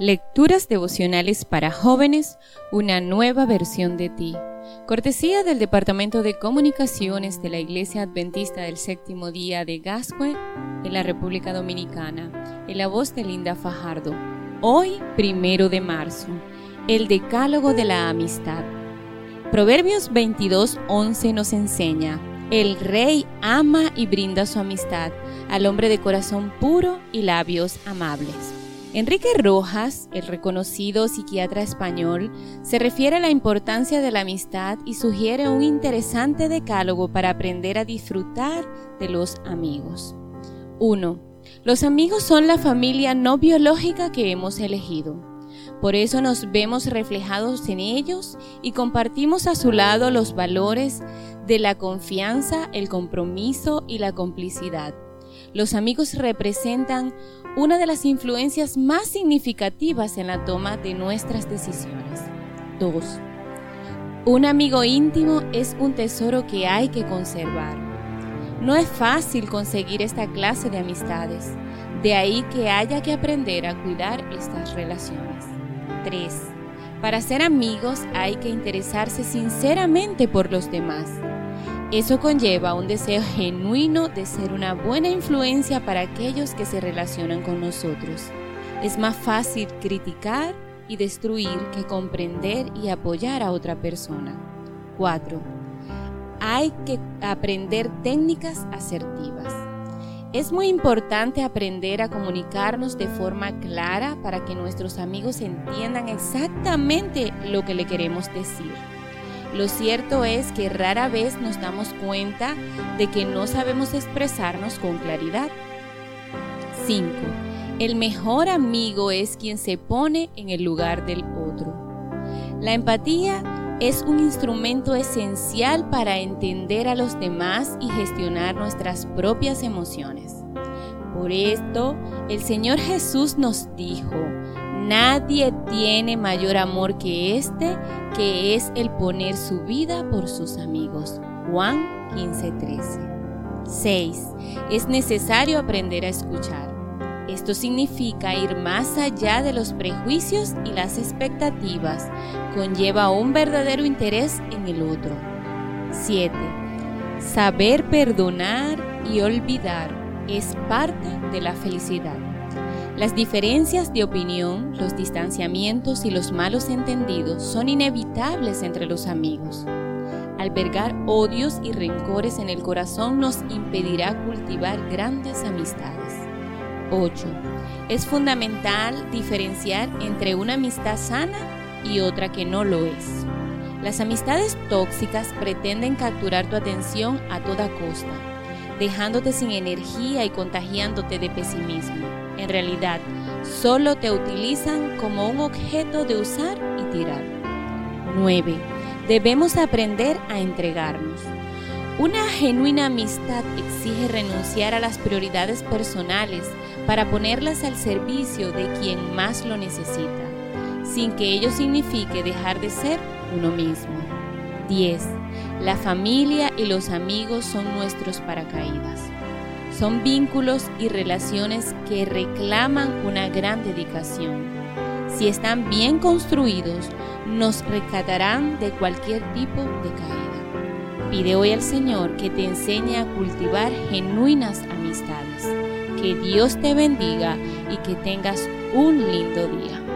Lecturas devocionales para jóvenes, una nueva versión de ti. Cortesía del Departamento de Comunicaciones de la Iglesia Adventista del Séptimo Día de Gascue, en la República Dominicana, en la voz de Linda Fajardo. Hoy, primero de marzo, el Decálogo de la Amistad. Proverbios 22:11 nos enseña: El rey ama y brinda su amistad al hombre de corazón puro y labios amables. Enrique Rojas, el reconocido psiquiatra español, se refiere a la importancia de la amistad y sugiere un interesante decálogo para aprender a disfrutar de los amigos. 1. Los amigos son la familia no biológica que hemos elegido. Por eso nos vemos reflejados en ellos y compartimos a su lado los valores de la confianza, el compromiso y la complicidad. Los amigos representan una de las influencias más significativas en la toma de nuestras decisiones. 2. Un amigo íntimo es un tesoro que hay que conservar. No es fácil conseguir esta clase de amistades, de ahí que haya que aprender a cuidar estas relaciones. 3. Para ser amigos hay que interesarse sinceramente por los demás eso conlleva un deseo genuino de ser una buena influencia para aquellos que se relacionan con nosotros. Es más fácil criticar y destruir que comprender y apoyar a otra persona. 4. Hay que aprender técnicas asertivas. Es muy importante aprender a comunicarnos de forma clara para que nuestros amigos entiendan exactamente lo que le queremos decir. Lo cierto es que rara vez nos damos cuenta de que no sabemos expresarnos con claridad. 5. El mejor amigo es quien se pone en el lugar del otro. La empatía es un instrumento esencial para entender a los demás y gestionar nuestras propias emociones. Por esto, el Señor Jesús nos dijo, Nadie tiene mayor amor que este, que es el poner su vida por sus amigos. Juan 15:13. 6. Es necesario aprender a escuchar. Esto significa ir más allá de los prejuicios y las expectativas. Conlleva un verdadero interés en el otro. 7. Saber perdonar y olvidar es parte de la felicidad. Las diferencias de opinión, los distanciamientos y los malos entendidos son inevitables entre los amigos. Albergar odios y rencores en el corazón nos impedirá cultivar grandes amistades. 8. Es fundamental diferenciar entre una amistad sana y otra que no lo es. Las amistades tóxicas pretenden capturar tu atención a toda costa, dejándote sin energía y contagiándote de pesimismo en realidad solo te utilizan como un objeto de usar y tirar. 9. Debemos aprender a entregarnos. Una genuina amistad exige renunciar a las prioridades personales para ponerlas al servicio de quien más lo necesita, sin que ello signifique dejar de ser uno mismo. 10. La familia y los amigos son nuestros paracaídas. Son vínculos y relaciones que reclaman una gran dedicación. Si están bien construidos, nos rescatarán de cualquier tipo de caída. Pide hoy al Señor que te enseñe a cultivar genuinas amistades. Que Dios te bendiga y que tengas un lindo día.